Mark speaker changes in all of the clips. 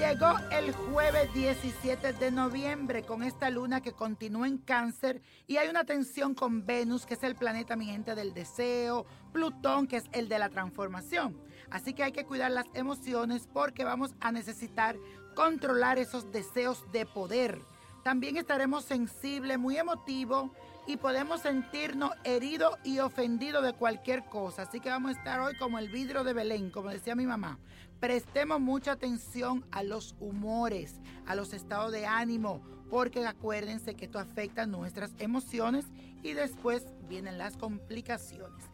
Speaker 1: Llegó el jueves 17 de noviembre con esta luna que continúa en cáncer y hay una tensión con Venus, que es el planeta, mi gente, del deseo, Plutón, que es el de la transformación. Así que hay que cuidar las emociones porque vamos a necesitar controlar esos deseos de poder. También estaremos sensibles, muy emotivos y podemos sentirnos heridos y ofendidos de cualquier cosa. Así que vamos a estar hoy como el vidrio de Belén, como decía mi mamá. Prestemos mucha atención a los humores, a los estados de ánimo, porque acuérdense que esto afecta nuestras emociones y después vienen las complicaciones.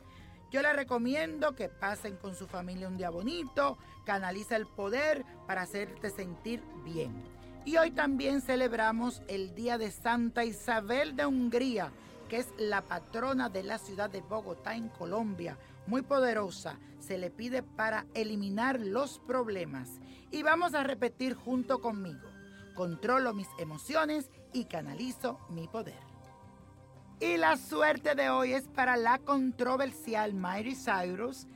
Speaker 1: Yo les recomiendo que pasen con su familia un día bonito, canaliza el poder para hacerte sentir bien. Y hoy también celebramos el Día de Santa Isabel de Hungría, que es la patrona de la ciudad de Bogotá en Colombia. Muy poderosa, se le pide para eliminar los problemas. Y vamos a repetir junto conmigo. Controlo mis emociones y canalizo mi poder. Y la suerte de hoy es para la controversial Miley Cyrus,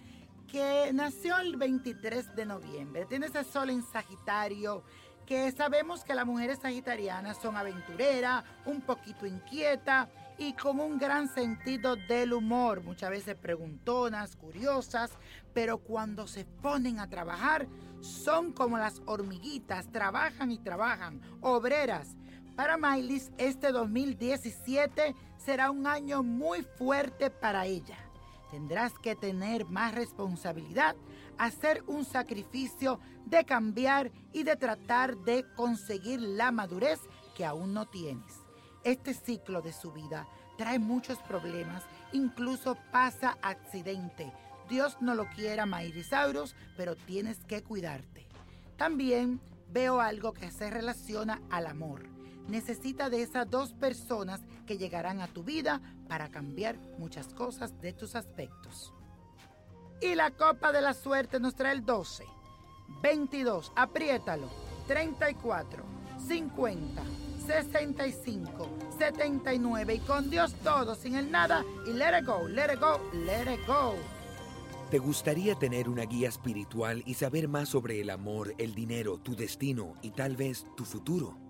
Speaker 1: que nació el 23 de noviembre. Tiene ese sol en Sagitario que sabemos que las mujeres sagitarianas son aventureras, un poquito inquietas y con un gran sentido del humor, muchas veces preguntonas, curiosas, pero cuando se ponen a trabajar son como las hormiguitas, trabajan y trabajan, obreras. Para Miley, este 2017 será un año muy fuerte para ella. Tendrás que tener más responsabilidad, hacer un sacrificio de cambiar y de tratar de conseguir la madurez que aún no tienes. Este ciclo de su vida trae muchos problemas, incluso pasa accidente. Dios no lo quiera, Mairisauros, pero tienes que cuidarte. También veo algo que se relaciona al amor. Necesita de esas dos personas que llegarán a tu vida para cambiar muchas cosas de tus aspectos. Y la copa de la suerte nos trae el 12. 22, apriétalo, 34, 50, 65, 79 y con Dios todo, sin el nada y let it go, let it go, let it go.
Speaker 2: ¿Te gustaría tener una guía espiritual y saber más sobre el amor, el dinero, tu destino y tal vez tu futuro?